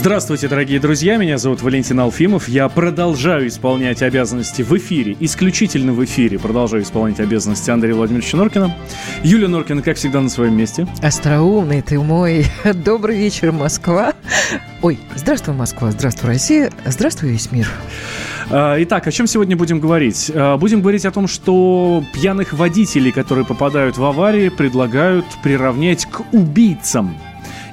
Здравствуйте, дорогие друзья, меня зовут Валентин Алфимов. Я продолжаю исполнять обязанности в эфире, исключительно в эфире продолжаю исполнять обязанности Андрея Владимировича Норкина. Юлия Норкина, как всегда, на своем месте. Остроумный ты мой. Добрый вечер, Москва. Ой, здравствуй, Москва, здравствуй, Россия, здравствуй, весь мир. А, итак, о чем сегодня будем говорить? А, будем говорить о том, что пьяных водителей, которые попадают в аварии, предлагают приравнять к убийцам.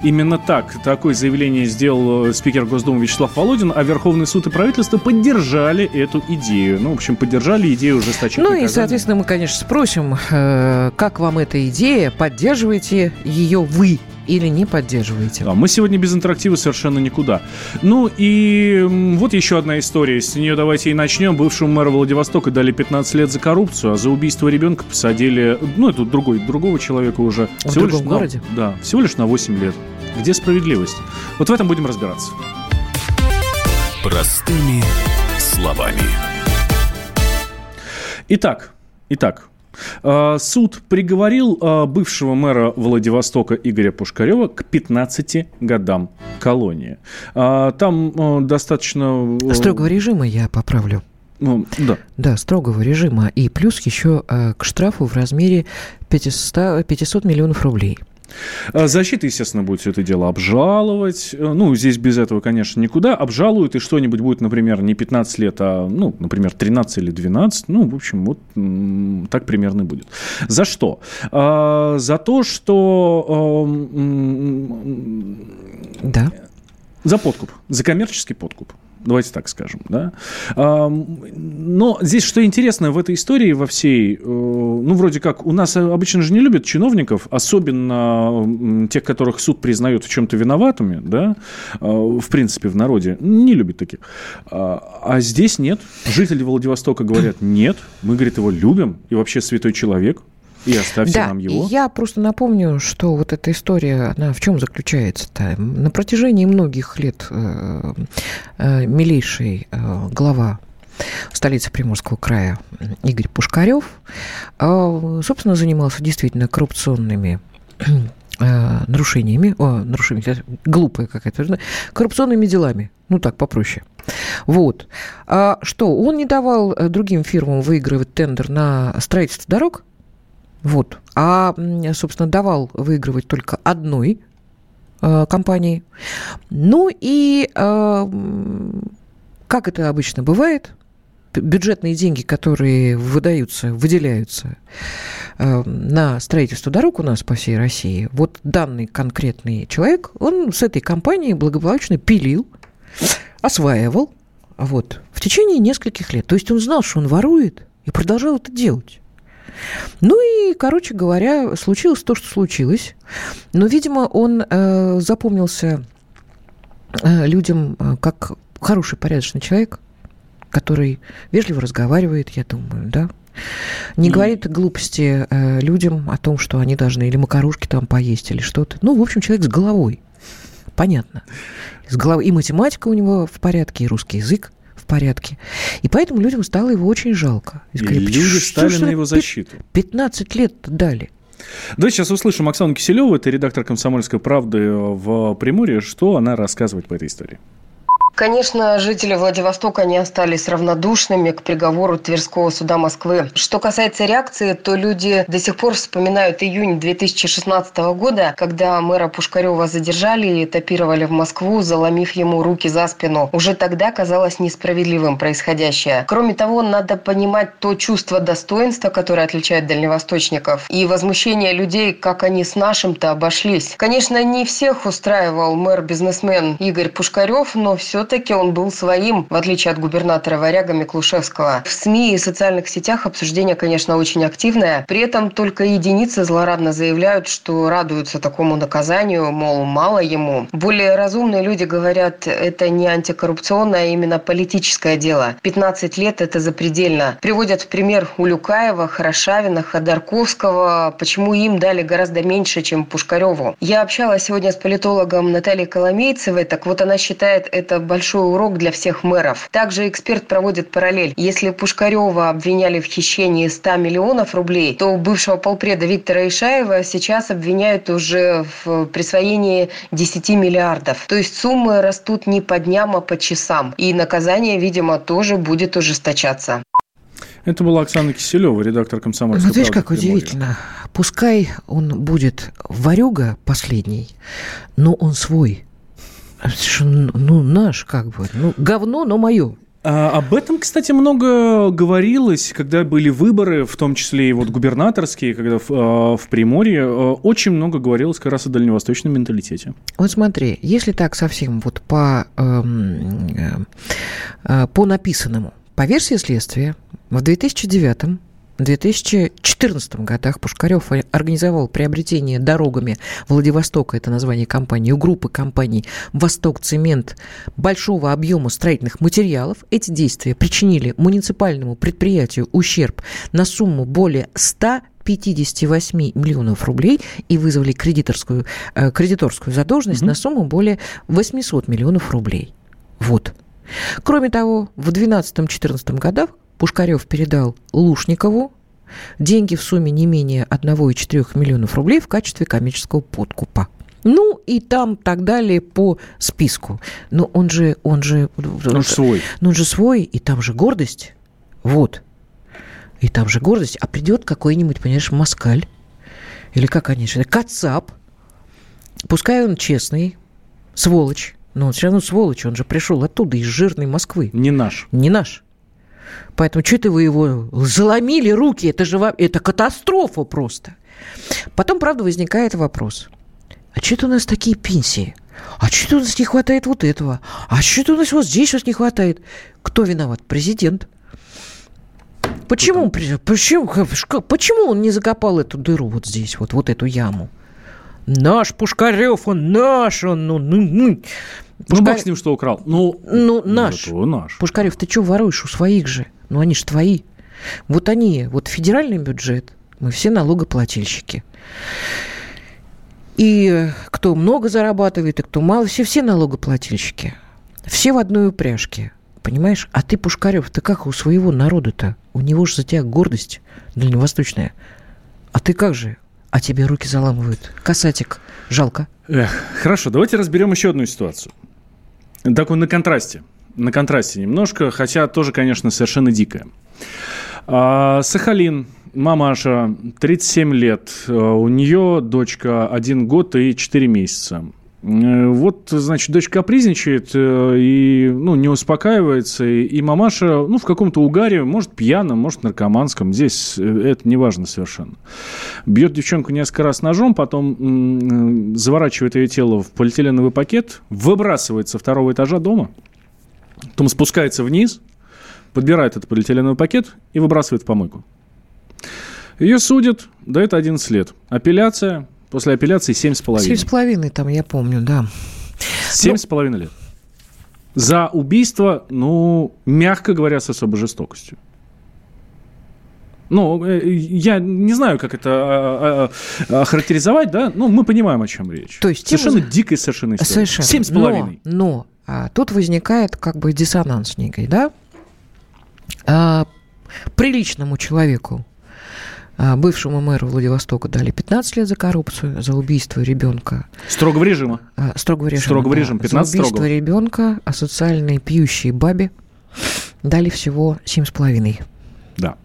Именно так, такое заявление сделал э, спикер Госдумы Вячеслав Володин, а Верховный суд и правительство поддержали эту идею. Ну, в общем, поддержали идею ужесточения. Ну и, соответственно, мы, конечно, спросим, э, как вам эта идея, поддерживаете ее вы или не поддерживаете? А мы сегодня без интерактива совершенно никуда. Ну и вот еще одна история. С нее давайте и начнем. Бывшему мэру Владивостока дали 15 лет за коррупцию, а за убийство ребенка посадили, ну, это другой, другого человека уже. В всего другом лишь городе? На, да, всего лишь на 8 лет. Где справедливость? Вот в этом будем разбираться. Простыми словами. Итак, итак, э, Суд приговорил э, бывшего мэра Владивостока Игоря Пушкарева к 15 годам колонии. Э, там достаточно... Строгого режима я поправлю. Ну, да. Да, строгого режима. И плюс еще к штрафу в размере 500, 500 миллионов рублей. А защита, естественно, будет все это дело обжаловать. Э, ну, здесь без этого, конечно, никуда. Обжалуют, и что-нибудь будет, например, не 15 лет, а, ну, например, 13 или 12. Ну, в общем, вот так примерно будет. За что? А, за то, что... Да. За подкуп, за коммерческий подкуп. Давайте так скажем, да. Но здесь что интересно в этой истории во всей, э, ну, вроде как, у нас обычно же не любят чиновников, особенно тех, которых суд признает в чем-то виноватыми, да, э, в принципе, в народе, не любят таких. А, а здесь нет. Жители Владивостока говорят, нет, мы, говорит, его любим, и вообще святой человек, и оставьте да, нам его. Я просто напомню, что вот эта история, она в чем заключается-то? На протяжении многих лет э, э, милейший э, глава столицы Приморского края Игорь Пушкарев, э, собственно, занимался действительно коррупционными нарушениями, о, нарушениями, глупая какая-то, коррупционными делами, ну так, попроще. Вот. А что, он не давал другим фирмам выигрывать тендер на строительство дорог, вот. А, собственно, давал выигрывать только одной э, компании. Ну и э, как это обычно бывает, бюджетные деньги, которые выдаются, выделяются э, на строительство дорог у нас по всей России, вот данный конкретный человек, он с этой компанией благополучно пилил, осваивал вот, в течение нескольких лет. То есть он знал, что он ворует, и продолжал это делать. Ну и, короче говоря, случилось то, что случилось. Но, видимо, он э, запомнился э, людям э, как хороший, порядочный человек, который вежливо разговаривает, я думаю, да, не говорит глупости э, людям о том, что они должны или макарушки там поесть, или что-то. Ну, в общем, человек с головой. Понятно. С головой. И математика у него в порядке, и русский язык в порядке. И поэтому людям стало его очень жалко. И, сказали, и люди стали на его защиту. 15 лет дали. Давайте сейчас услышим Оксану Киселеву, это редактор «Комсомольской правды» в Приморье, что она рассказывает по этой истории. Конечно, жители Владивостока не остались равнодушными к приговору Тверского суда Москвы. Что касается реакции, то люди до сих пор вспоминают июнь 2016 года, когда мэра Пушкарева задержали и этапировали в Москву, заломив ему руки за спину. Уже тогда казалось несправедливым происходящее. Кроме того, надо понимать то чувство достоинства, которое отличает дальневосточников, и возмущение людей, как они с нашим-то обошлись. Конечно, не всех устраивал мэр-бизнесмен Игорь Пушкарев, но все все-таки он был своим, в отличие от губернатора Варяга Миклушевского. В СМИ и социальных сетях обсуждение, конечно, очень активное. При этом только единицы злорадно заявляют, что радуются такому наказанию, мол, мало ему. Более разумные люди говорят, это не антикоррупционное, а именно политическое дело. 15 лет – это запредельно. Приводят в пример Улюкаева, Хорошавина, Ходорковского. Почему им дали гораздо меньше, чем Пушкареву? Я общалась сегодня с политологом Натальей Коломейцевой. Так вот, она считает это большой урок для всех мэров. Также эксперт проводит параллель. Если Пушкарева обвиняли в хищении 100 миллионов рублей, то бывшего полпреда Виктора Ишаева сейчас обвиняют уже в присвоении 10 миллиардов. То есть суммы растут не по дням, а по часам. И наказание, видимо, тоже будет ужесточаться. Это была Оксана Киселева, редактор «Комсомольской Ну, видишь, как удивительно. Пускай он будет варюга последний, но он свой. Ну, наш, как бы. Ну, говно, но мое. А, об этом, кстати, много говорилось, когда были выборы, в том числе и вот губернаторские, когда в, а, в Приморье, а, очень много говорилось как раз о дальневосточном менталитете. Вот смотри, если так совсем вот по, эм, э, э, по написанному, по версии следствия, в 2009 в 2014 годах Пушкарев организовал приобретение дорогами Владивостока, это название компании, у группы компаний «Восток Цемент» большого объема строительных материалов. Эти действия причинили муниципальному предприятию ущерб на сумму более 100 58 миллионов рублей и вызвали кредиторскую, э, кредиторскую задолженность угу. на сумму более 800 миллионов рублей. Вот. Кроме того, в 2012-2014 годах Пушкарев передал Лушникову деньги в сумме не менее 1,4 миллионов рублей в качестве коммерческого подкупа. Ну и там так далее по списку. Но он же, он же... Он же свой. Ну он же свой, и там же гордость. Вот. И там же гордость. А придет какой-нибудь, понимаешь, москаль. Или как они считают, кацап. Пускай он честный, сволочь. Но он все равно сволочь. Он же пришел оттуда, из жирной Москвы. Не наш. Не наш. Поэтому что это вы его заломили руки? Это же это катастрофа просто. Потом, правда, возникает вопрос. А что это у нас такие пенсии? А что у нас не хватает вот этого? А что у нас вот здесь вот не хватает? Кто виноват? Президент. Почему, почему, почему он не закопал эту дыру вот здесь, вот, вот эту яму? Наш Пушкарев, он наш, он, ну, ну, ну. Пушкар... Ну, бог с ним, что украл. Ну, ну наш. Это наш. Пушкарев, ты что воруешь у своих же? Ну, они же твои. Вот они, вот федеральный бюджет, мы все налогоплательщики. И кто много зарабатывает, и кто мало, все, все налогоплательщики. Все в одной упряжке. Понимаешь? А ты, Пушкарев, ты как у своего народа-то? У него же за тебя гордость дальневосточная. А ты как же? А тебе руки заламывают. Касатик, жалко. Эх, хорошо, давайте разберем еще одну ситуацию. Такой на контрасте на контрасте немножко, хотя тоже, конечно, совершенно дикая. А, Сахалин, мамаша, 37 лет, э, у нее дочка 1 год и 4 месяца. Э, вот, значит, дочка капризничает э, и ну, не успокаивается, и мамаша ну, в каком-то угаре, может, пьяном, может, наркоманском, здесь это не важно совершенно. Бьет девчонку несколько раз ножом, потом заворачивает ее тело в полиэтиленовый пакет, выбрасывает со второго этажа дома – Потом спускается вниз, подбирает этот полиэтиленовый пакет и выбрасывает в помойку. Ее судят, дают 11 лет. Апелляция, после апелляции 7,5. 7,5 там, я помню, да. 7,5 ну... лет. За убийство, ну, мягко говоря, с особой жестокостью. Ну, э, я не знаю, как это а, а, а, охарактеризовать, да? Ну, мы понимаем, о чем речь. То есть совершенно тема... дикая совершенно история. Совершенно. Семь с половиной. Но, но а, тут возникает как бы диссонанс некий, да? А, приличному человеку, бывшему мэру Владивостока дали 15 лет за коррупцию, за убийство ребенка. Строгого режима. А, строгого режима, Строгого да. режима, 15 За убийство строгого. ребенка, а социальной пьющей бабе дали всего 7,5. Да.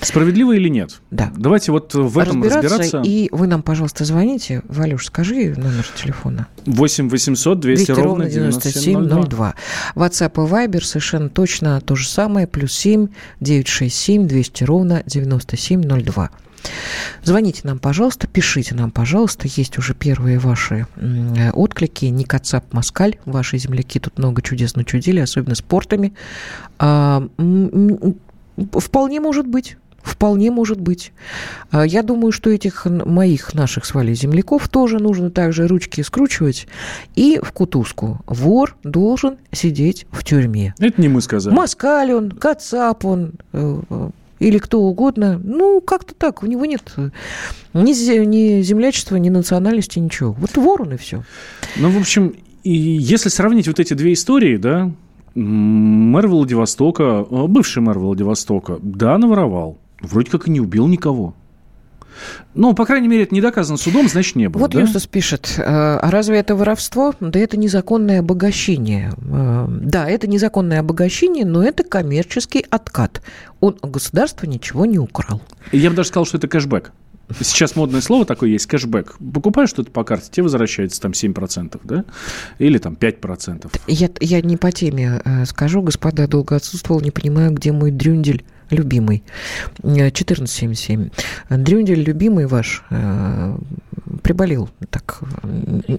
Справедливо или нет? Да. Давайте вот в этом разбираться. разбираться. И вы нам, пожалуйста, звоните. Валюш, скажи номер телефона. 8 800 200, 200 ровно 9702. WhatsApp и Viber совершенно точно то же самое. Плюс 7 967 200 ровно 9702. Звоните нам, пожалуйста, пишите нам, пожалуйста. Есть уже первые ваши отклики. Никацап Москаль, ваши земляки тут много чудес начудили, особенно спортами. А, Вполне может быть. Вполне может быть. А, я думаю, что этих моих, наших с Валей земляков тоже нужно также ручки скручивать и в кутузку. Вор должен сидеть в тюрьме. Это не мы сказали. Москаль он, Кацап он, э, э, или кто угодно. Ну, как-то так. У него нет э, ни, ни землячества, ни национальности, ничего. Вот вор он и все. Ну, в общем, и если сравнить вот эти две истории, да, мэр Владивостока, э, бывший мэр Владивостока, да, наворовал. Вроде как и не убил никого. Ну, по крайней мере, это не доказано судом, значит, не было. Вот да? Юстас пишет, «Э, а разве это воровство? Да это незаконное обогащение. Э, да, это незаконное обогащение, но это коммерческий откат. Он у государства ничего не украл. Я бы даже сказал, что это кэшбэк. Сейчас модное слово такое есть, кэшбэк. Покупаешь что-то по карте, тебе возвращается там 7%, да? Или там 5%. Я, я не по теме э, скажу, господа, долго отсутствовал, не понимаю, где мой дрюндель любимый. 1477. Дрюндель, любимый ваш, э, приболел, так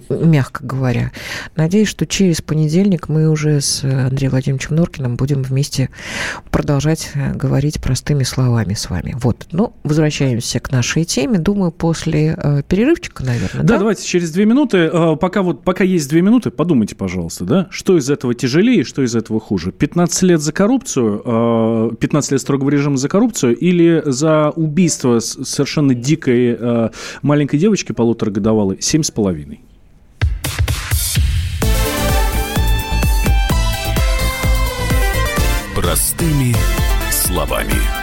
мягко говоря. Надеюсь, что через понедельник мы уже с Андреем Владимировичем Норкиным будем вместе продолжать э, говорить простыми словами с вами. Вот. Ну, возвращаемся к нашей теме. Думаю, после э, перерывчика, наверное. Да, да, давайте через две минуты. Пока, вот, пока есть две минуты, подумайте, пожалуйста, да, что из этого тяжелее, что из этого хуже. 15 лет за коррупцию, 15 лет строго строгого режима за коррупцию или за убийство совершенно дикой э, маленькой девочки полуторагодовалой семь с половиной? Простыми словами.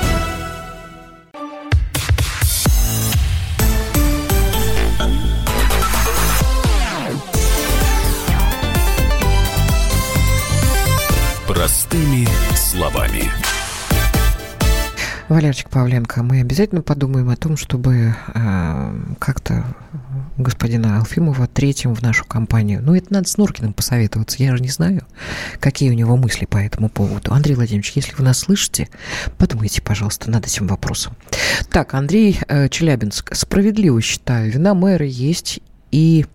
Простыми словами. Валерчик Павленко, мы обязательно подумаем о том, чтобы э, как-то господина Алфимова третьим в нашу компанию. Ну, это надо с Нуркиным посоветоваться. Я же не знаю, какие у него мысли по этому поводу. Андрей Владимирович, если вы нас слышите, подумайте, пожалуйста, над этим вопросом. Так, Андрей э, Челябинск. Справедливо считаю, вина мэра есть и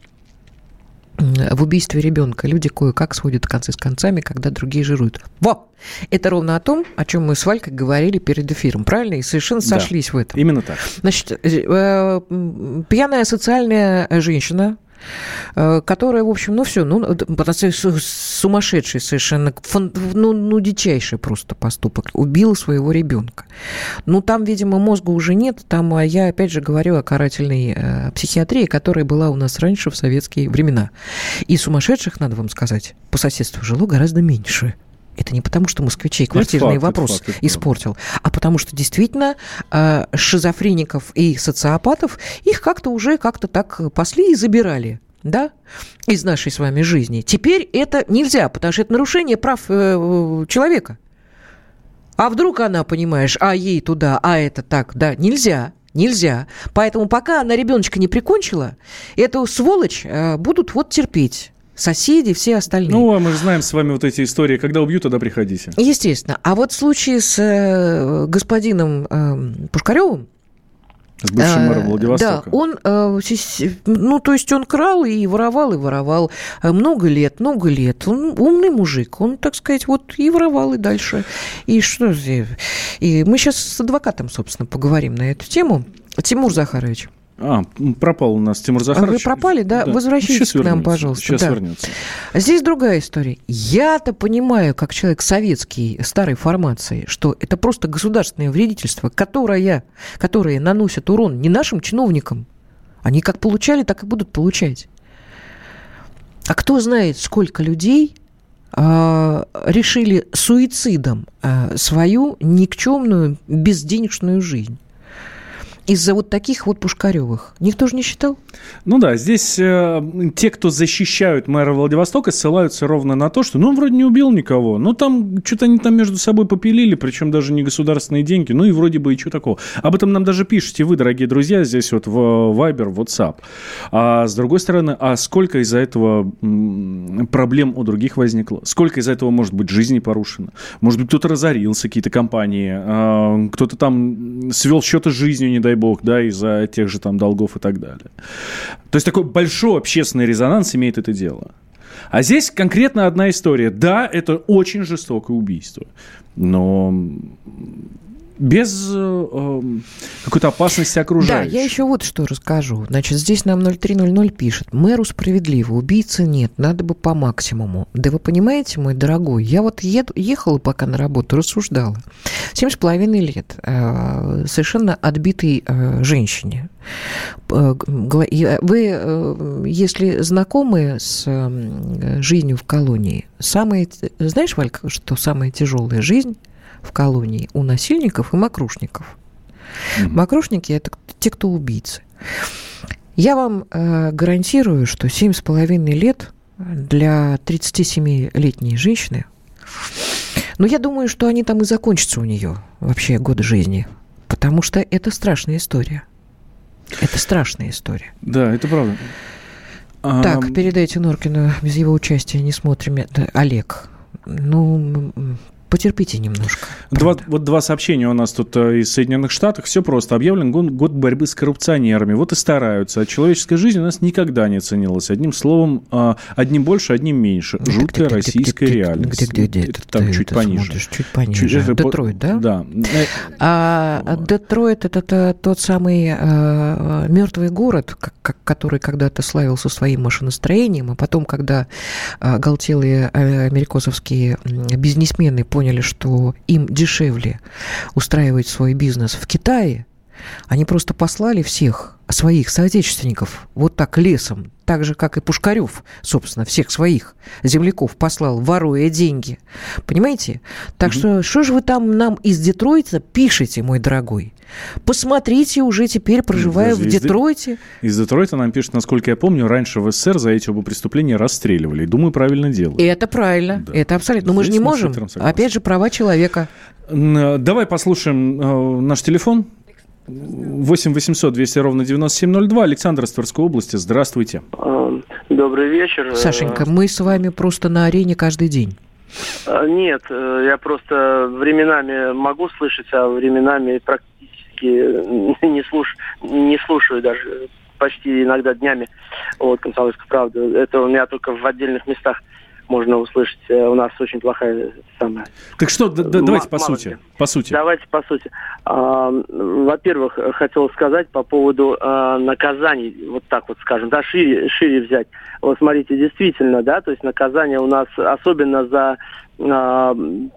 в убийстве ребенка люди кое-как сводят концы с концами, когда другие жируют. Во! Это ровно о том, о чем мы с Валькой говорили перед эфиром, правильно? И совершенно да, сошлись в этом. Именно так. Значит, э, э, пьяная социальная женщина, Э, которая, в общем, ну все, ну, сумасшедший совершенно, ну, ну, дичайший просто поступок. Убил своего ребенка. Ну, там, видимо, мозга уже нет. Там а я, опять же, говорю о карательной э, психиатрии, которая была у нас раньше в советские времена. И сумасшедших, надо вам сказать, по соседству жило гораздо меньше. Это не потому, что москвичей квартирный факт, вопрос факт, испортил, факт. а потому что действительно э, шизофреников и социопатов их как-то уже как-то так пасли и забирали да, из нашей с вами жизни. Теперь это нельзя, потому что это нарушение прав э, человека. А вдруг она, понимаешь, а ей туда, а это так, да, нельзя. Нельзя. Поэтому пока она ребеночка не прикончила, эту сволочь э, будут вот терпеть соседи, все остальные. Ну, а мы же знаем с вами вот эти истории. Когда убьют, тогда приходите. Естественно. А вот в случае с э, господином э, Пушкаревым, с бывшим мэром э, Владивостока. Да, он, э, ну, то есть он крал и воровал, и воровал много лет, много лет. Он умный мужик, он, так сказать, вот и воровал, и дальше. И что И мы сейчас с адвокатом, собственно, поговорим на эту тему. Тимур Захарович. А, пропал у нас Тимур Захарович. Вы пропали, да? да. Возвращайтесь Сейчас к нам, пожалуйста. Сейчас да. вернется. Здесь другая история. Я-то понимаю, как человек советский, старой формации, что это просто государственное вредительство, которое, которое наносит урон не нашим чиновникам. Они как получали, так и будут получать. А кто знает, сколько людей э, решили суицидом э, свою никчемную безденежную жизнь из-за вот таких вот Пушкаревых. Никто же не считал? Ну да, здесь э, те, кто защищают мэра Владивостока, ссылаются ровно на то, что ну он вроде не убил никого, но там что-то они там между собой попилили, причем даже не государственные деньги, ну и вроде бы и что такого. Об этом нам даже пишете вы, дорогие друзья, здесь вот в Viber, WhatsApp. А с другой стороны, а сколько из-за этого проблем у других возникло? Сколько из-за этого может быть жизни порушено? Может быть, кто-то разорился, какие-то компании, а, кто-то там свел счеты с жизнью, не дай бог, да, из-за тех же там долгов и так далее. То есть такой большой общественный резонанс имеет это дело. А здесь конкретно одна история. Да, это очень жестокое убийство, но без э, эм, какой-то опасности окружающих. Да, я еще вот что расскажу. Значит, здесь нам 0300 пишет. Мэру справедливо, убийцы нет, надо бы по максимуму. Да вы понимаете, мой дорогой, я вот ед, ехала пока на работу, рассуждала. Семь с половиной лет э, совершенно отбитой э, женщине. Э, вы, э, если знакомы с э, жизнью в колонии, самое, знаешь, Валька, что самая тяжелая жизнь – в колонии у насильников и мокрушников. Mm-hmm. Мокрушники – это те, кто убийцы. Я вам э, гарантирую, что 7,5 лет для 37-летней женщины, ну, я думаю, что они там и закончатся у нее, вообще, годы жизни, потому что это страшная история. Это страшная история. Да, это правда. Так, передайте Норкину, без его участия не смотрим. Это Олег. Ну, Потерпите немножко. Два, вот два сообщения у нас тут э, из Соединенных Штатов. Все просто. Объявлен год борьбы с коррупционерами. Вот и стараются. А человеческая жизнь у нас никогда не ценилась. Одним словом, а, одним больше, одним меньше. Жуткая где, российская реальность. Где, где, где, Там чуть пониже. Чуть пониже. Детройт, да? Да. А Детройт это, тот самый а, мертвый город, который когда-то славился своим машиностроением, а потом, когда галтелые америкосовские бизнесмены поняли, что им дешевле устраивать свой бизнес в Китае, они просто послали всех своих соотечественников вот так лесом, так же, как и Пушкарев, собственно, всех своих земляков послал, воруя деньги. Понимаете? Так mm что, что же вы там нам из Детройта пишете, мой дорогой? Посмотрите уже теперь, проживая Подожди, в Детройте. Из Детройта нам пишут, насколько я помню, раньше в СССР за эти оба преступления расстреливали. И думаю, правильно делают. И это правильно. Да. Это абсолютно. Но мы же не можем. Опять же, права человека. Давай послушаем э, наш телефон. 8 800 200 ровно 9702. Александр из Тверской области. Здравствуйте. Добрый вечер. Сашенька, мы с вами просто на арене каждый день. А, нет, э, я просто временами могу слышать, а временами практически не, слуш... не слушаю даже почти иногда днями вот, «Комсомольскую правду». Это у меня только в отдельных местах можно услышать. Э, у нас очень плохая самая. Так что, да, да, давайте по сути. По сути. Давайте по сути. А, во-первых, хотел сказать по поводу а, наказаний, вот так вот скажем, да, шире, шире взять. Вот смотрите, действительно, да, то есть наказание у нас особенно за а,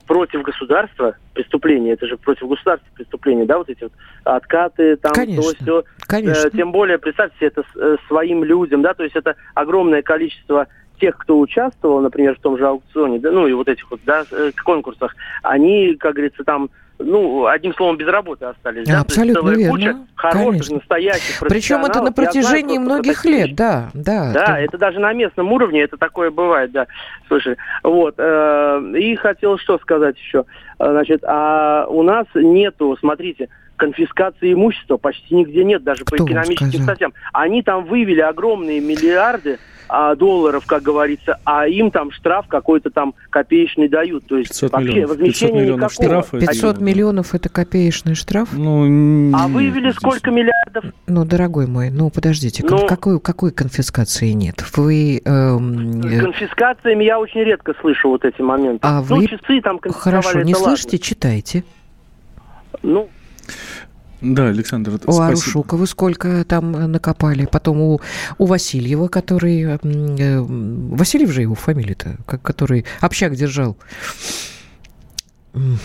против государства преступления, это же против государства преступления, да, вот эти вот откаты, там, Конечно. то, все. Конечно. Э, тем более, представьте это э, своим людям, да, то есть это огромное количество тех, кто участвовал, например, в том же аукционе, да, ну и вот этих вот, да, э, конкурсах, они, как говорится, там ну, одним словом, без работы остались. Да, абсолютно верно. Куча хороших, Конечно. настоящих Причем это на протяжении знаю, многих лет, да, да. Да, это... это даже на местном уровне, это такое бывает, да. Слушай, вот. Э, и хотел что сказать еще. Значит, а у нас нету, смотрите, конфискации имущества почти нигде нет, даже Кто по экономическим статьям. Они там вывели огромные миллиарды а, долларов, как говорится, а им там штраф какой-то там копеечный дают. То есть 500 вообще миллионов. возмещения 500 миллионов никакого. Штрафа, 500 это... миллионов это копеечный штраф? Ну, а вывели сколько миллиардов? Ну, дорогой мой, ну подождите, ну, какой, какой конфискации нет? Вы... Эм... С конфискациями я очень редко слышу вот эти моменты. А ну, вы... часы там Хорошо, не слышите, ладно. читайте. Ну, да, Александр, У спасибо. Арушука вы сколько там накопали? Потом у, у Васильева, который... Э, Васильев же его фамилия-то, который общак держал.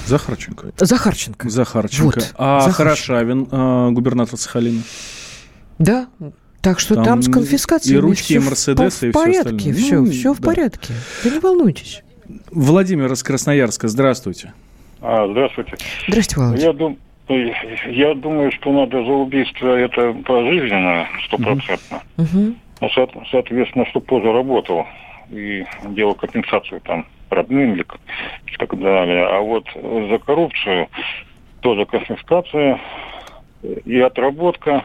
Захарченко. Захарченко. Захарченко. Вот. А Захарченко. Хорошавин, э, губернатор Сахалина? Да, так что там, там с конфискацией и ручки, и Мерседесы, и все порядке, остальное. Все, ну, все в да. порядке. Вы не волнуйтесь. Владимир из Красноярска, здравствуйте. А, здравствуйте. Здравствуйте, Володя. Я, дум... Я думаю, что надо за убийство это пожизненно, стопроцентно. Угу. Ну, со- соответственно, что позже работал и делал компенсацию там родным или так далее. А вот за коррупцию тоже конфискация и отработка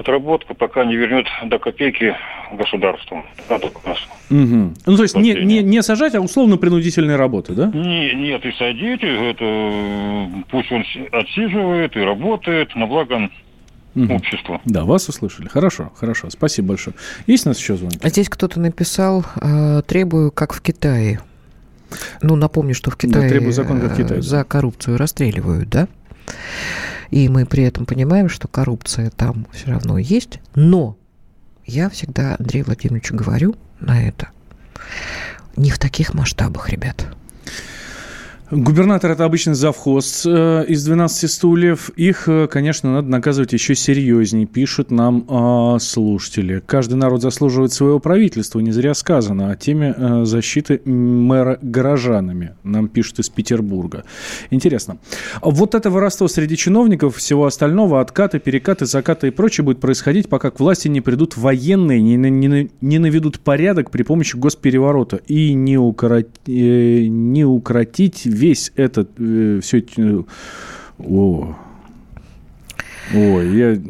отработка пока не вернет до копейки государству. Угу. Ну, то есть не, не, не сажать, а условно-принудительные работы, да? Не, нет, и садить, это пусть он отсиживает и работает на благо угу. общества. Да, вас услышали. Хорошо, хорошо. Спасибо большое. Есть у нас еще звонки? А здесь кто-то написал, э, требую, как в Китае. Ну, напомню, что в Китае, да, требую закон, как в Китае. за коррупцию расстреливают, да? И мы при этом понимаем, что коррупция там все равно есть. Но я всегда Андрею Владимировичу говорю на это. Не в таких масштабах, ребят. Губернатор – это обычно завхоз э, из 12 стульев. Их, э, конечно, надо наказывать еще серьезнее, пишут нам э, слушатели. Каждый народ заслуживает своего правительства, не зря сказано. О теме э, защиты мэра горожанами нам пишут из Петербурга. Интересно. Вот это воровство среди чиновников, всего остального, откаты, перекаты, закаты и прочее будет происходить, пока к власти не придут военные, не, не, не наведут порядок при помощи госпереворота и не, укорот, э, не укротить весь этот, э, все эти... О, Ой, я...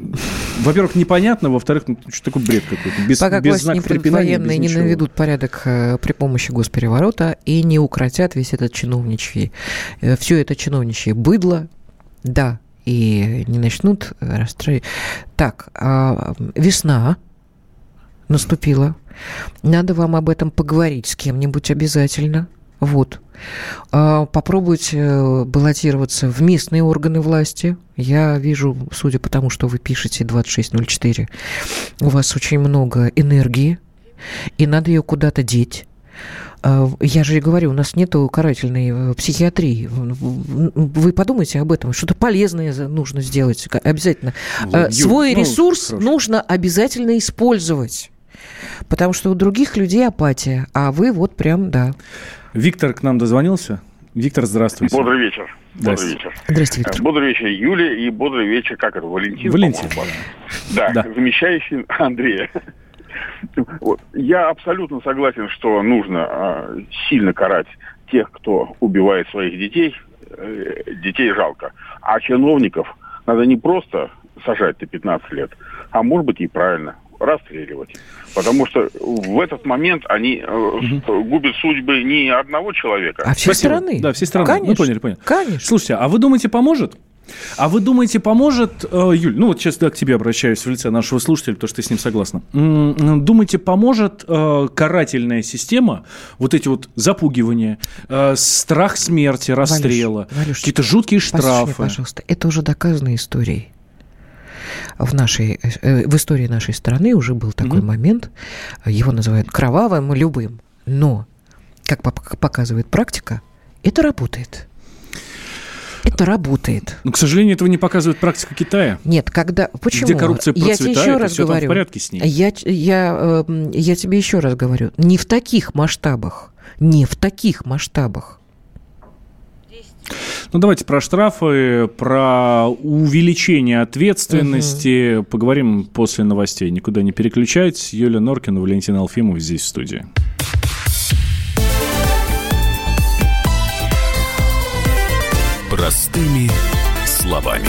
Во-первых, непонятно, во-вторых, ну, что такое бред какой-то. Без, Пока без знаков препинания, военные без не наведут порядок э, при помощи госпереворота и не укротят весь этот чиновничий, э, все это чиновничье быдло, да, и не начнут расстраивать. Так, а весна наступила. Надо вам об этом поговорить с кем-нибудь обязательно. Вот. А, попробуйте э, баллотироваться в местные органы власти. Я вижу, судя по тому, что вы пишете 2604, у вас очень много энергии, и надо ее куда-то деть. А, я же говорю, у нас нет карательной э, психиатрии. Вы подумайте об этом. Что-то полезное нужно сделать обязательно. Вот, Свой ну, ресурс хорошо. нужно обязательно использовать. Потому что у других людей апатия, а вы вот прям, да. Виктор к нам дозвонился. Виктор, здравствуйте. Бодрый вечер. Бодрый вечер. Здравствуйте, Виктор. Бодрый вечер, Юлия, и бодрый вечер, как это, Валентин? Валентин. Да, да, замещающий Андрея. Вот. Я абсолютно согласен, что нужно а, сильно карать тех, кто убивает своих детей. Э, детей жалко. А чиновников надо не просто сажать на 15 лет, а может быть и правильно расстреливать. Потому что в этот момент они угу. губят судьбы не одного человека. А всей страны. Да, всей страны. Конечно. Ну, поняли, поняли. Конечно. Слушайте, а вы думаете, поможет? А вы думаете, поможет, э, Юль, ну вот сейчас да, к тебе обращаюсь в лице нашего слушателя, потому что ты с ним согласна. Думаете, поможет э, карательная система, вот эти вот запугивания, э, страх смерти, расстрела, какие-то жуткие штрафы? пожалуйста, это уже доказанные истории в, нашей, э, в истории нашей страны уже был такой mm-hmm. момент, его называют кровавым, любым, но, как показывает практика, это работает. Это работает. Но, к сожалению, этого не показывает практика Китая. Нет, когда... Почему? Где коррупция процветает, я тебе еще раз все говорю, в порядке с ней. Я, я, эм, я тебе еще раз говорю, не в таких масштабах, не в таких масштабах. Ну, давайте про штрафы, про увеличение ответственности угу. поговорим после новостей. Никуда не переключайтесь. Юлия Норкина, Валентин Алфимов здесь в студии. Простыми словами.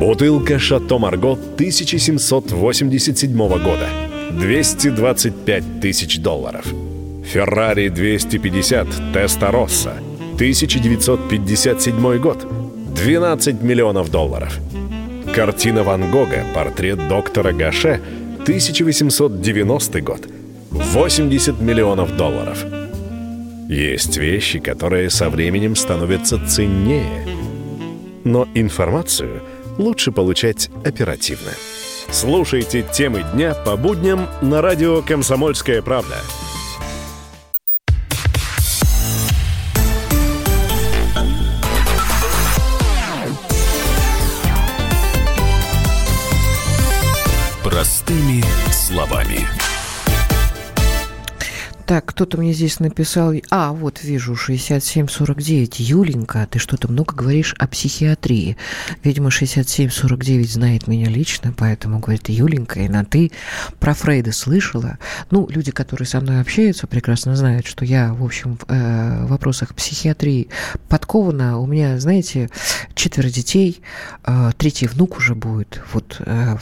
Бутылка «Шато Марго» 1787 года. 225 тысяч долларов – Феррари 250 Тестороssa, 1957 год, 12 миллионов долларов. Картина Ван Гога «Портрет доктора Гаше», 1890 год, 80 миллионов долларов. Есть вещи, которые со временем становятся ценнее. Но информацию лучше получать оперативно. Слушайте темы дня по будням на радио «Комсомольская правда». Так, кто-то мне здесь написал... А, вот вижу, 6749. Юленька, ты что-то много говоришь о психиатрии. Видимо, 6749 знает меня лично, поэтому говорит Юленька, и на «ты». Про Фрейда слышала. Ну, люди, которые со мной общаются, прекрасно знают, что я, в общем, в э, вопросах психиатрии подкована. У меня, знаете, четверо детей, э, третий внук уже будет. Вот, э,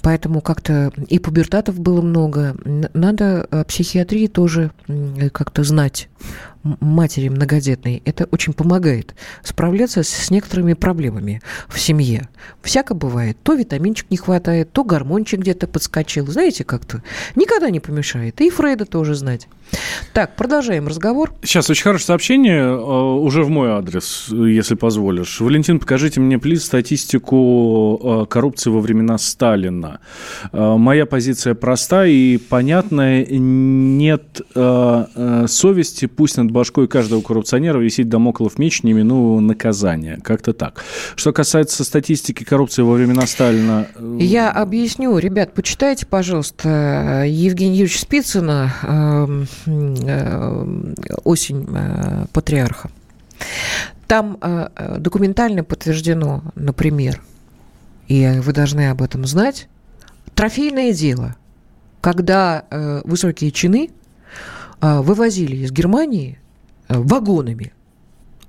поэтому как-то и пубертатов было много. Надо психиатрии тоже тоже как-то знать матери многодетной, это очень помогает справляться с некоторыми проблемами в семье. Всяко бывает. То витаминчик не хватает, то гормончик где-то подскочил. Знаете, как-то никогда не помешает. И Фрейда тоже знать. Так, продолжаем разговор. Сейчас очень хорошее сообщение э, уже в мой адрес, если позволишь. Валентин, покажите мне, плиз, статистику э, коррупции во времена Сталина. Э, моя позиция проста и понятная. Нет совести, пусть над башкой каждого коррупционера висит домоклов меч, не минуя наказания. Как-то так. Что касается статистики коррупции во времена Сталина... Я объясню. Ребят, почитайте, пожалуйста, Евгения Юрьевича Спицына эм, Э, осень э, патриарха. Там э, документально подтверждено, например, и вы должны об этом знать, трофейное дело, когда высокие чины вывозили из Германии вагонами,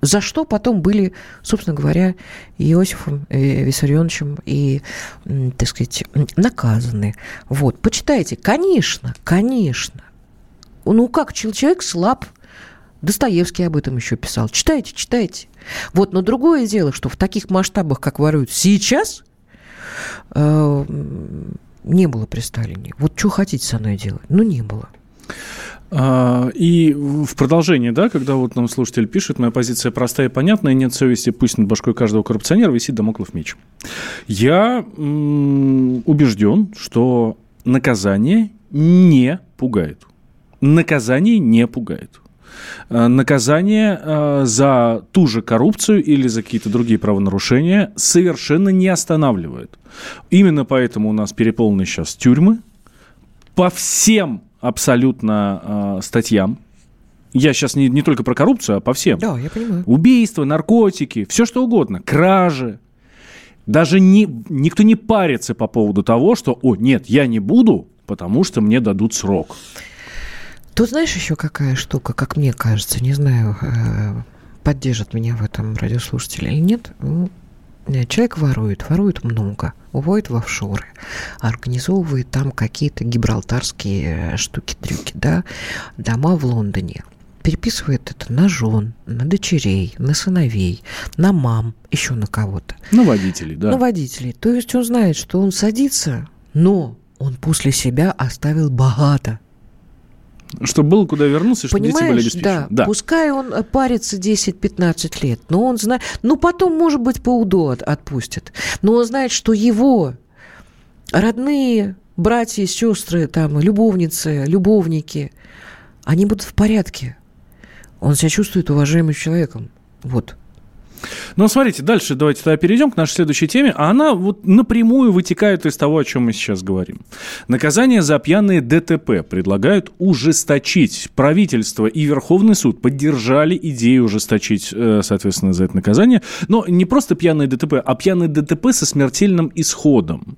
за что потом были, собственно говоря, Иосифом Виссарионовичем и, так сказать, наказаны. Вот, почитайте, конечно, конечно, ну как, человек слаб. Достоевский об этом еще писал. Читайте, читайте. Вот, но другое дело, что в таких масштабах, как воруют сейчас, э, не было при Сталине. Вот что хотите со мной делать? Ну, не было. А, и в продолжение, да, когда вот нам слушатель пишет, моя позиция простая и понятная, нет совести, пусть над башкой каждого коррупционера висит домоклов меч. Я убежден, что наказание не пугает наказание не пугает. Э, наказание э, за ту же коррупцию или за какие-то другие правонарушения совершенно не останавливает. Именно поэтому у нас переполнены сейчас тюрьмы по всем абсолютно э, статьям. Я сейчас не, не только про коррупцию, а по всем. Да, я понимаю. Убийства, наркотики, все что угодно, кражи. Даже не, никто не парится по поводу того, что, о, нет, я не буду, потому что мне дадут срок. Тут знаешь еще какая штука, как мне кажется, не знаю, э, поддержат меня в этом радиослушатели или нет. Ну, человек ворует, ворует много, уводит в офшоры, организовывает там какие-то гибралтарские э, штуки-трюки, да, дома в Лондоне, переписывает это на жен, на дочерей, на сыновей, на мам, еще на кого-то. На водителей, да. На водителей. То есть он знает, что он садится, но он после себя оставил богато. Чтобы было куда вернуться, чтобы Понимаешь, дети были обеспечены. Да, да, пускай он э, парится 10-15 лет, но он знает... Ну, потом, может быть, по УДО от, отпустят. Но он знает, что его родные братья, сестры, там, любовницы, любовники, они будут в порядке. Он себя чувствует уважаемым человеком. Вот. Ну, смотрите, дальше давайте тогда перейдем к нашей следующей теме. А она вот напрямую вытекает из того, о чем мы сейчас говорим. Наказание за пьяные ДТП предлагают ужесточить. Правительство и Верховный суд поддержали идею ужесточить, э, соответственно, за это наказание. Но не просто пьяные ДТП, а пьяные ДТП со смертельным исходом.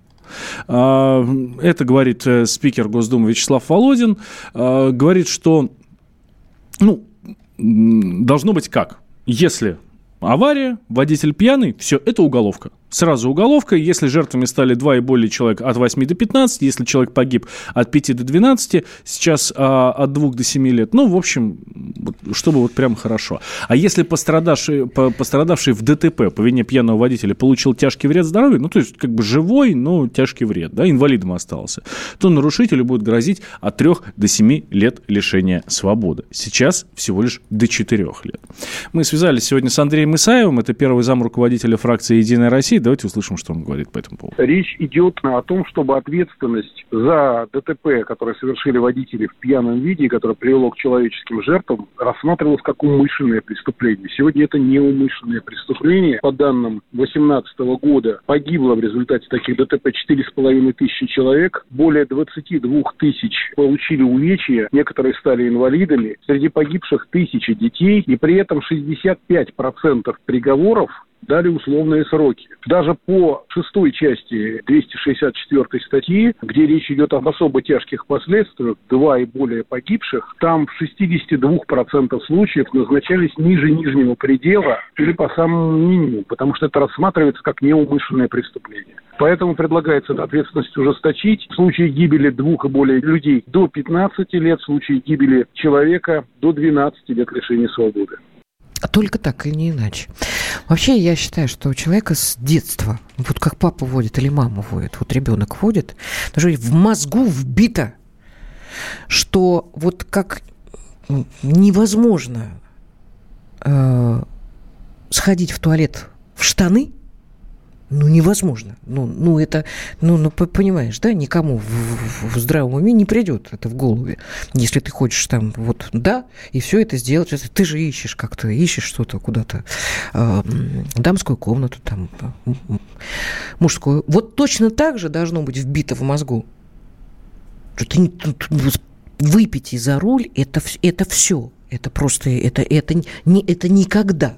А, это говорит э, спикер Госдумы Вячеслав Володин. А, говорит, что ну, должно быть как? Если Авария, водитель пьяный, все, это уголовка. Сразу уголовка, если жертвами стали два и более человек от 8 до 15, если человек погиб от 5 до 12, сейчас а, от 2 до 7 лет. Ну, в общем, чтобы вот прям хорошо. А если пострадавший, по, пострадавший в ДТП по вине пьяного водителя получил тяжкий вред здоровью, ну, то есть как бы живой, но тяжкий вред, да, инвалидом остался, то нарушителю будет грозить от 3 до 7 лет лишения свободы. Сейчас всего лишь до 4 лет. Мы связались сегодня с Андреем Исаевым, это первый зам руководителя фракции «Единая Россия». Давайте услышим, что он говорит по этому поводу. Речь идет о том, чтобы ответственность за ДТП, которые совершили водители в пьяном виде, которое привело к человеческим жертвам, рассматривалась как умышленное преступление. Сегодня это неумышленное преступление. По данным 2018 года погибло в результате таких ДТП 4,5 тысячи человек. Более 22 тысяч получили увечья, некоторые стали инвалидами. Среди погибших тысячи детей, и при этом 65% приговоров дали условные сроки. Даже по шестой части 264 статьи, где речь идет об особо тяжких последствиях, два и более погибших, там в 62% случаев назначались ниже нижнего предела или по самому минимуму, потому что это рассматривается как неумышленное преступление. Поэтому предлагается ответственность ужесточить. В случае гибели двух и более людей до 15 лет, в случае гибели человека до 12 лет лишения свободы. Только так и не иначе. Вообще, я считаю, что у человека с детства, вот как папа водит или мама водит, вот ребенок водит, даже в мозгу вбито, что вот как невозможно э, сходить в туалет в штаны, ну, невозможно. Ну, ну это, ну, ну, понимаешь, да, никому в, в, здравом уме не придет это в голове. Если ты хочешь там, вот, да, и все это сделать, ты же ищешь как-то, ищешь что-то куда-то, э, дамскую комнату, там, мужскую. Вот точно так же должно быть вбито в мозгу. Что ты выпить за руль, это, это все. Это просто, это, это, не, это никогда.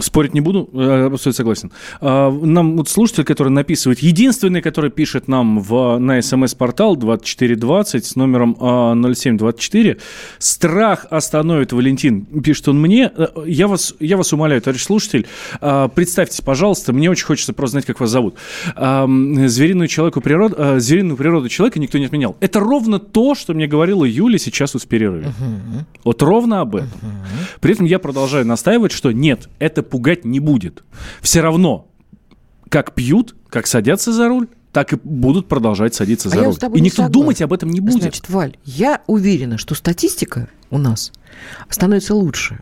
Спорить не буду, абсолютно согласен. А, нам вот слушатель, который написывает, единственный, который пишет нам в, на смс-портал 2420 с номером 0724, а, страх остановит Валентин, пишет он мне. Э, я вас, я вас умоляю, товарищ слушатель, а, представьтесь, пожалуйста, мне очень хочется просто знать, как вас зовут. Звериную, человеку природу, звериную природу человека никто не отменял. Это ровно то, что мне говорила Юля сейчас в перерыве. Вот ровно об этом. При этом я продолжаю настаивать, что нет, это пугать не будет. Все равно, как пьют, как садятся за руль, так и будут продолжать садиться а за руль. И никто согласна. думать об этом не будет. Значит, Валь, я уверена, что статистика у нас становится лучше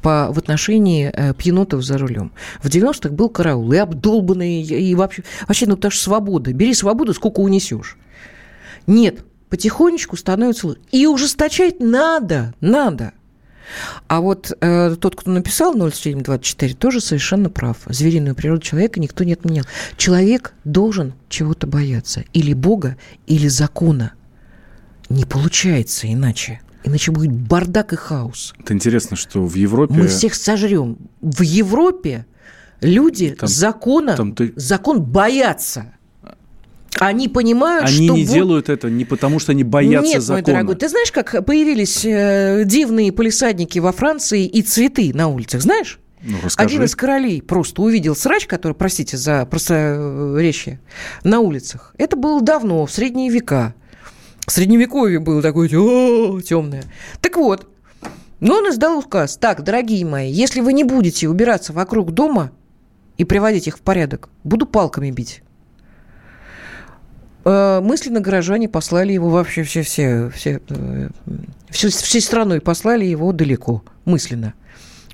по, в отношении э, пьянотов за рулем. В 90-х был караул, и обдолбанный, и вообще, вообще, ну, потому что свобода. Бери свободу, сколько унесешь. Нет, потихонечку становится лучше. И ужесточать надо, надо. А вот э, тот, кто написал 0724, тоже совершенно прав. Звериную природу человека никто не отменял. Человек должен чего-то бояться. Или Бога, или закона. Не получается иначе. Иначе будет бардак и хаос. Это интересно, что в Европе... Мы всех сожрем. В Европе люди там, закона, там ты... закон боятся. Они понимают, они что... Они не вот... делают это не потому, что они боятся Нет, закона. мой дорогой, ты знаешь, как появились э, дивные полисадники во Франции и цветы на улицах, знаешь? Ну, расскажи. Один из королей просто увидел срач, который, простите за просто речи, на улицах. Это было давно, в средние века. В средневековье было такое темное. Так вот, но он издал указ. Так, дорогие мои, если вы не будете убираться вокруг дома и приводить их в порядок, буду палками бить. Э, мысленно горожане послали его вообще все, все, все, э, все, всей страной послали его далеко, мысленно.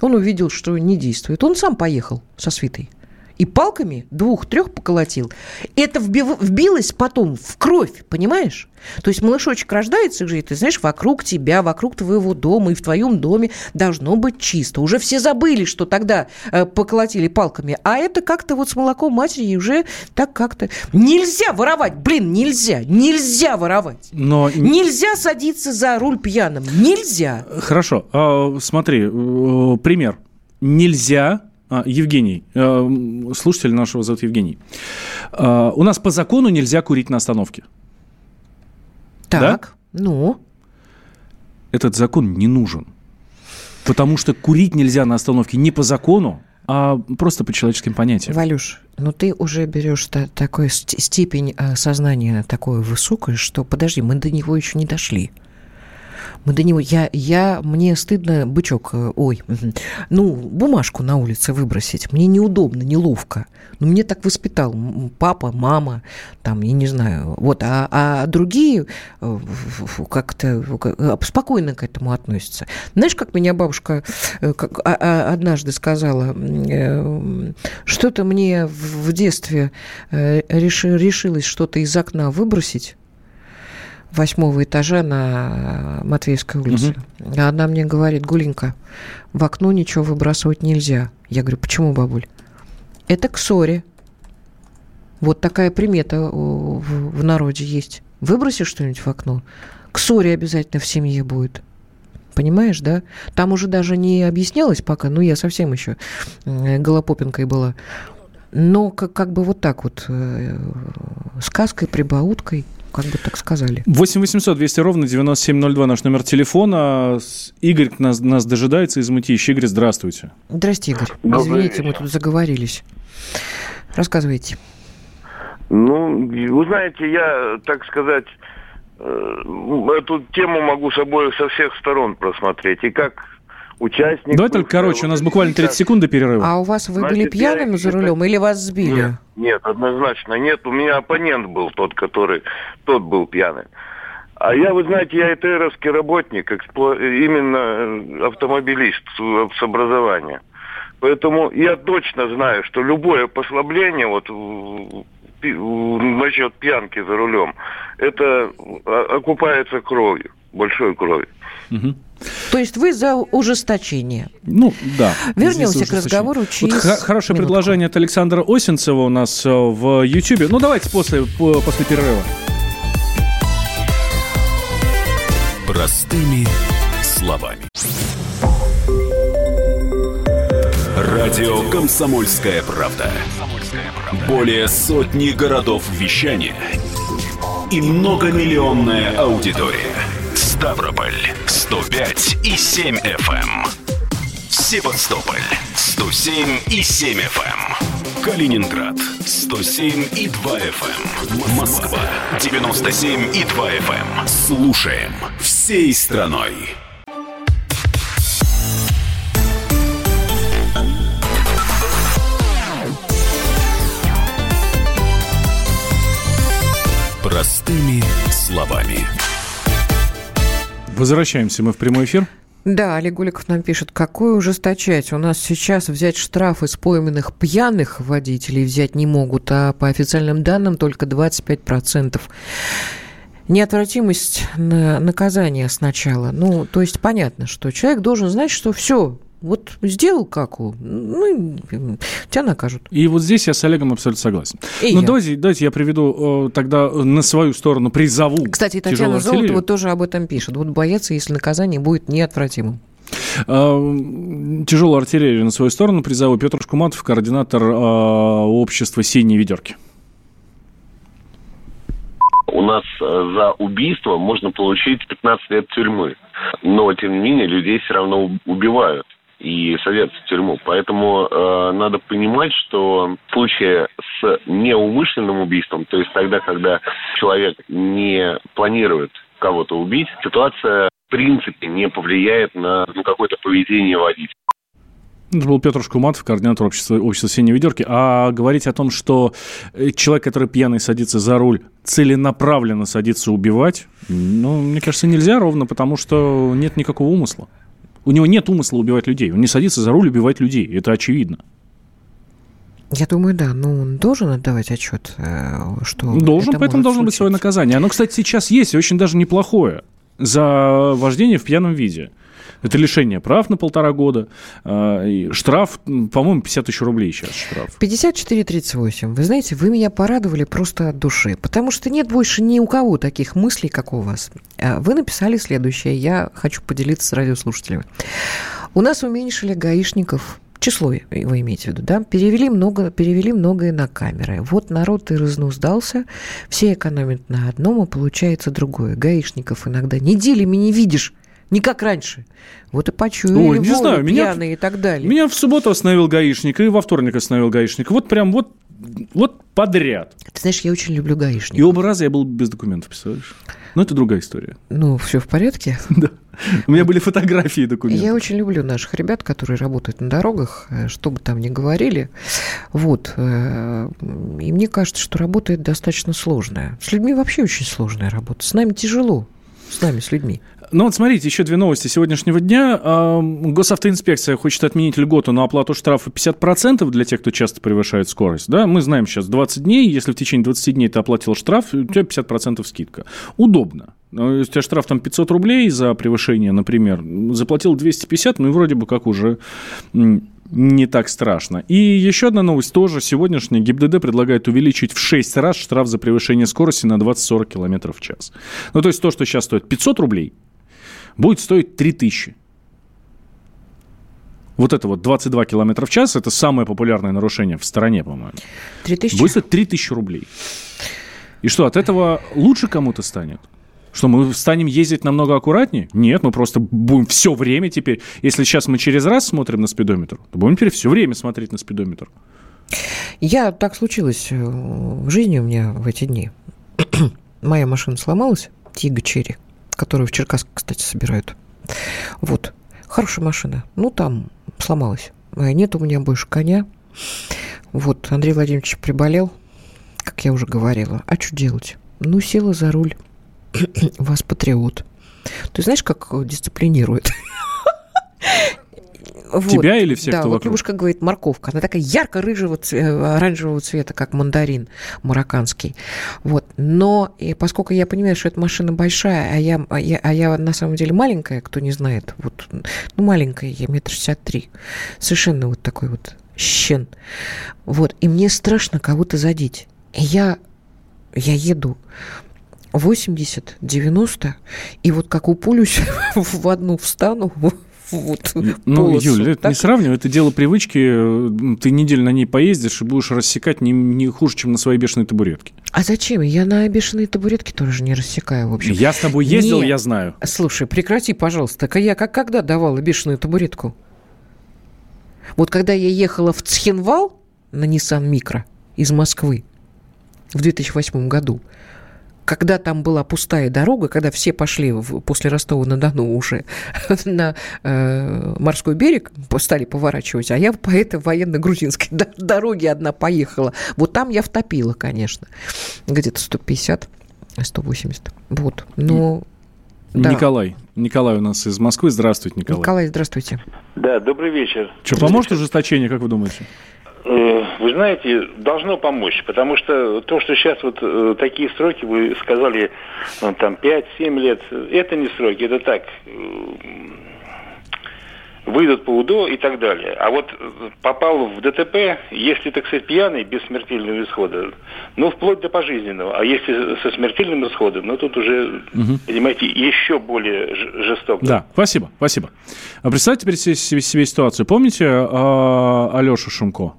Он увидел, что не действует. Он сам поехал со свитой и палками двух-трех поколотил. Это вбилось потом в кровь, понимаешь? То есть малышочек рождается же, ты знаешь, вокруг тебя, вокруг твоего дома и в твоем доме должно быть чисто. Уже все забыли, что тогда э, поколотили палками, а это как-то вот с молоком матери уже так как-то... Нельзя воровать, блин, нельзя, нельзя воровать. Но... Нельзя садиться за руль пьяным, нельзя. Хорошо, а, смотри, э, пример. Нельзя а, Евгений, э, слушатель нашего зовут Евгений. А, у нас по закону нельзя курить на остановке. Так, да? ну? Этот закон не нужен. Потому что курить нельзя на остановке не по закону, а просто по человеческим понятиям. Валюш, ну ты уже берешь та- такой степень э, сознания такой высокой, что подожди, мы до него еще не дошли. Мы до него... Я, я... Мне стыдно бычок... Э, ой. Ну, бумажку на улице выбросить. Мне неудобно, неловко. Ну, мне так воспитал папа, мама, там, я не знаю. Вот. А, а другие э, как-то э, спокойно к этому относятся. Знаешь, как меня бабушка как, а, а, однажды сказала, что-то мне в детстве решилось что-то из окна выбросить, восьмого этажа на Матвеевской улице. Угу. А она мне говорит, Гуленька, в окно ничего выбрасывать нельзя. Я говорю, почему, бабуль? Это к ссоре. Вот такая примета в, народе есть. Выбросишь что-нибудь в окно, к ссоре обязательно в семье будет. Понимаешь, да? Там уже даже не объяснялось пока, ну, я совсем еще голопопинкой была. Но как, как бы вот так вот, э, сказкой, прибауткой – как бы так сказали. 8 800 200 ровно 9702 наш номер телефона. Игорь нас, нас дожидается из Мытищ. Игорь, здравствуйте. Здрасте, Игорь. Добрый Извините, вечер. мы тут заговорились. Рассказывайте. Ну, вы знаете, я, так сказать, э, эту тему могу собой со всех сторон просмотреть. И как участник... Давай только короче, у нас буквально 30 секунд до перерыва. А у вас вы Значит, были пьяным я... за рулем или вас сбили? Нет, нет, однозначно нет. У меня оппонент был тот, который... Тот был пьяный. А я, вы знаете, я ИТРовский работник, экспло... именно автомобилист с образования. Поэтому я точно знаю, что любое послабление вот насчет пьянки за рулем, это окупается кровью, большой кровью. Угу. То есть вы за ужесточение? Ну, да. Вернемся к разговору через вот Хорошее минутку. предложение от Александра Осенцева у нас э, в YouTube. Ну, давайте после, после перерыва. Простыми словами. Радио «Комсомольская правда». Более сотни городов вещания и многомиллионная аудитория. Ставрополь 105 и 7 FM. Эм. Севастополь 107 и 7 FM. Эм. Калининград 107 и 2 FM. Эм. Москва 97 и 2 FM. Слушаем всей страной. Простыми словами. Возвращаемся мы в прямой эфир. Да, Олег Гуликов нам пишет, какое ужесточать. У нас сейчас взять штрафы с пойменных пьяных водителей взять не могут, а по официальным данным только 25%. Неотвратимость наказания сначала. Ну, то есть понятно, что человек должен знать, что все, вот сделал каку, ну, тебя накажут. И вот здесь я с Олегом абсолютно согласен. И ну, давайте, давайте я приведу э, тогда на свою сторону призову Кстати, Татьяна Золотова тоже об этом пишет. Вот бояться, если наказание будет неотвратимым. Э, тяжелую артиллерию на свою сторону призову Петр Шкуматов, координатор э, общества «Синие ведерки». У нас за убийство можно получить 15 лет тюрьмы. Но, тем не менее, людей все равно убивают и садятся в тюрьму. Поэтому э, надо понимать, что в случае с неумышленным убийством, то есть тогда, когда человек не планирует кого-то убить, ситуация в принципе не повлияет на ну, какое-то поведение водителя. Это был Петр Шкуматов, координатор общества, общества «Синей ведерки». А говорить о том, что э, человек, который пьяный садится за руль, целенаправленно садится убивать, ну, мне кажется, нельзя ровно потому, что нет никакого умысла. У него нет умысла убивать людей. Он не садится за руль убивать людей. Это очевидно. Я думаю, да. Ну, он должен отдавать отчет, э, что... Должен, это поэтому должно случиться. быть свое наказание. Оно, кстати, сейчас есть, и очень даже неплохое. За вождение в пьяном виде. Это лишение прав на полтора года. А, штраф, по-моему, 50 тысяч рублей сейчас штраф. 54,38. Вы знаете, вы меня порадовали просто от души, потому что нет больше ни у кого таких мыслей, как у вас. А, вы написали следующее, я хочу поделиться с радиослушателями. У нас уменьшили гаишников число вы имеете в виду, да, перевели, много, перевели многое на камеры. Вот народ и разнуздался, все экономят на одном, а получается другое. Гаишников иногда неделями не видишь, не как раньше. Вот и почуяли Ой, не знаю, меня, и так далее. Меня в субботу остановил гаишник, и во вторник остановил гаишник. Вот прям вот, вот подряд. Ты знаешь, я очень люблю гаишников. И оба раза я был без документов, представляешь? Но это другая история. Ну, все в порядке? Да. У меня были фотографии документов. Я очень люблю наших ребят, которые работают на дорогах, э, что бы там ни говорили. Вот. Э, и мне кажется, что работа достаточно сложная. С людьми вообще очень сложная работа. С нами тяжело. С нами, с людьми. Ну вот смотрите, еще две новости сегодняшнего дня. Госавтоинспекция хочет отменить льготу на оплату штрафа 50% для тех, кто часто превышает скорость. Да? Мы знаем сейчас 20 дней, если в течение 20 дней ты оплатил штраф, у тебя 50% скидка. Удобно. Ну, у тебя штраф там 500 рублей за превышение, например, заплатил 250, ну и вроде бы как уже не так страшно. И еще одна новость тоже сегодняшняя. ГИБДД предлагает увеличить в 6 раз штраф за превышение скорости на 20-40 км в час. Ну, то есть то, что сейчас стоит 500 рублей, будет стоить 3000. Вот это вот 22 километра в час, это самое популярное нарушение в стране, по-моему. 3000? Будет стоить 3000 рублей. И что, от этого лучше кому-то станет? Что мы станем ездить намного аккуратнее? Нет, мы просто будем все время теперь. Если сейчас мы через раз смотрим на спидометр, то будем теперь все время смотреть на спидометр. Я так случилось э, в жизни у меня в эти дни. Моя машина сломалась, Тига Черри, которую в Черкасске, кстати, собирают. Вот. Хорошая машина. Ну, там сломалась. Э, нет у меня больше коня. Вот, Андрей Владимирович приболел, как я уже говорила. А что делать? Ну, села за руль. Вас патриот. Ты знаешь, как дисциплинирует? Вот. Тебя или всех, да, кто вот вокруг? Любушка говорит, морковка. Она такая ярко-рыжего, оранжевого цвета, как мандарин марокканский. Вот. Но и поскольку я понимаю, что эта машина большая, а я, а я, а я на самом деле маленькая, кто не знает, вот, ну, маленькая, я метр шестьдесят три. Совершенно вот такой вот щен. Вот. И мне страшно кого-то задеть. И я, я еду 80, 90, и вот как упулюсь в одну встану, вот, ну, полосу. Юль, это так? не сравнивай, это дело привычки. Ты неделю на ней поездишь и будешь рассекать не, не хуже, чем на своей бешеной табуретке. А зачем? Я на бешеной табуретке тоже не рассекаю, в общем. Я с тобой ездил, Нет. я знаю. Слушай, прекрати, пожалуйста. Я как когда давала бешеную табуретку? Вот когда я ехала в Цхинвал на Nissan Micro из Москвы в 2008 году, когда там была пустая дорога, когда все пошли в, после Ростова-на-Дону уже на э, морской берег, стали поворачивать, а я по этой военно-грузинской дороге одна поехала. Вот там я втопила, конечно, где-то 150 180. Вот. Но да. Николай. Николай у нас из Москвы. Здравствуйте, Николай. Николай, здравствуйте. Да, добрый вечер. Что, поможет ужесточение, как вы думаете? Э, вы знаете, должно помочь, потому что то, что сейчас вот э, такие сроки, вы сказали, ну, там 5-7 лет, это не сроки, это так, э, выйдут по УДО и так далее. А вот попал в ДТП, если, так сказать, пьяный, без смертельного исхода, ну, вплоть до пожизненного. А если со смертельным исходом, ну, тут уже, угу. понимаете, еще более жестоко. Да, спасибо, спасибо. А представьте себе, себе ситуацию. Помните э, Алешу Шумко?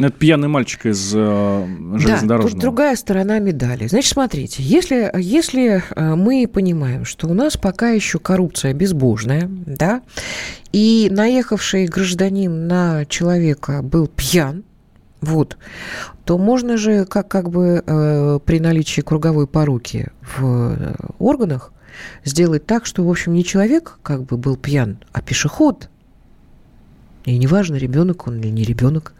Это пьяный мальчик из э, железнодорожного. Да, тут другая сторона медали. Значит, смотрите, если, если э, мы понимаем, что у нас пока еще коррупция безбожная, да, и наехавший гражданин на человека был пьян, вот, то можно же как, как бы э, при наличии круговой поруки в э, органах сделать так, что, в общем, не человек как бы был пьян, а пешеход. И неважно, ребенок он или не ребенок.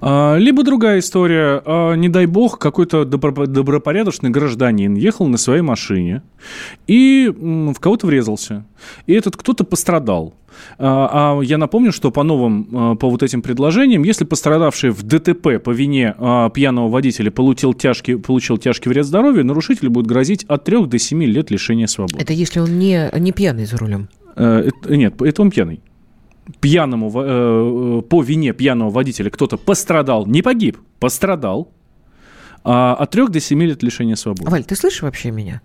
А, либо другая история. А, не дай бог, какой-то добропорядочный гражданин ехал на своей машине и в кого-то врезался. И этот кто-то пострадал. А, а я напомню, что по новым, по вот этим предложениям, если пострадавший в ДТП по вине пьяного водителя получил тяжкий, получил тяжкий вред здоровью, нарушителю будет грозить от 3 до 7 лет лишения свободы. Это если он не, не пьяный за рулем? Э, нет, это он пьяный пьяному, э, по вине пьяного водителя кто-то пострадал, не погиб, пострадал, а, от 3 до 7 лет лишения свободы. Валь, ты слышишь вообще меня?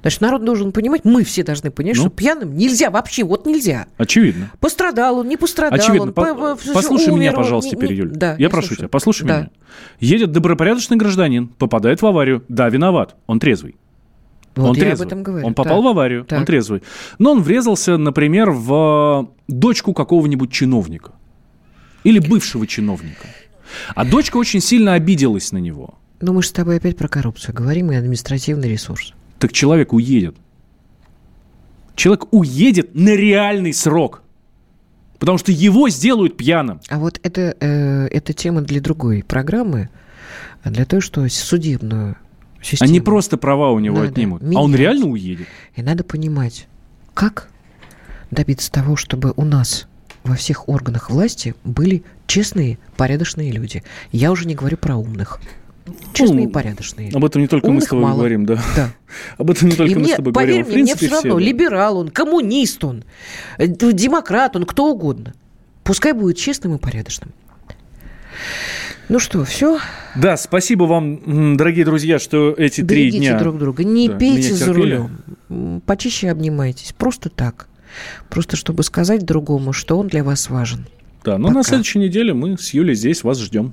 Значит, народ должен понимать, мы все должны понимать, ну? что пьяным нельзя вообще, вот нельзя. Очевидно. Пострадал он, не пострадал Очевидно. он. По, послушай умер, меня, пожалуйста, не, теперь, Юль. Да, я, я прошу слушаю. тебя, послушай да. меня. Едет добропорядочный гражданин, попадает в аварию. Да, виноват, он трезвый. Вот он я трезвый. об этом говорю. Он попал так. в аварию, так. он трезвый. Но он врезался, например, в дочку какого-нибудь чиновника. Или бывшего чиновника. А дочка очень сильно обиделась на него. Ну, мы же с тобой опять про коррупцию говорим и административный ресурс. Так человек уедет. Человек уедет на реальный срок. Потому что его сделают пьяным. А вот это, э, это тема для другой программы, а для той, что судебную систему. Они просто права у него надо отнимут. Менять. А он реально уедет. И надо понимать, как добиться того, чтобы у нас во всех органах власти были честные, порядочные люди. Я уже не говорю про умных. Честные ну, и порядочные. Об этом не только Умных мы с тобой мало. говорим, да. да. Об этом не только и мы мне, с тобой поверь говорим. Мне, мне все равно, все, либерал он, коммунист он, э, демократ он, кто угодно. Пускай будет честным и порядочным. Ну что, все? Да, спасибо вам, дорогие друзья, что эти Берегите три дня... друг друга, не да, пейте за рулем, почище обнимайтесь, просто так. Просто чтобы сказать другому, что он для вас важен. Да, но Пока. на следующей неделе мы с Юлей здесь вас ждем.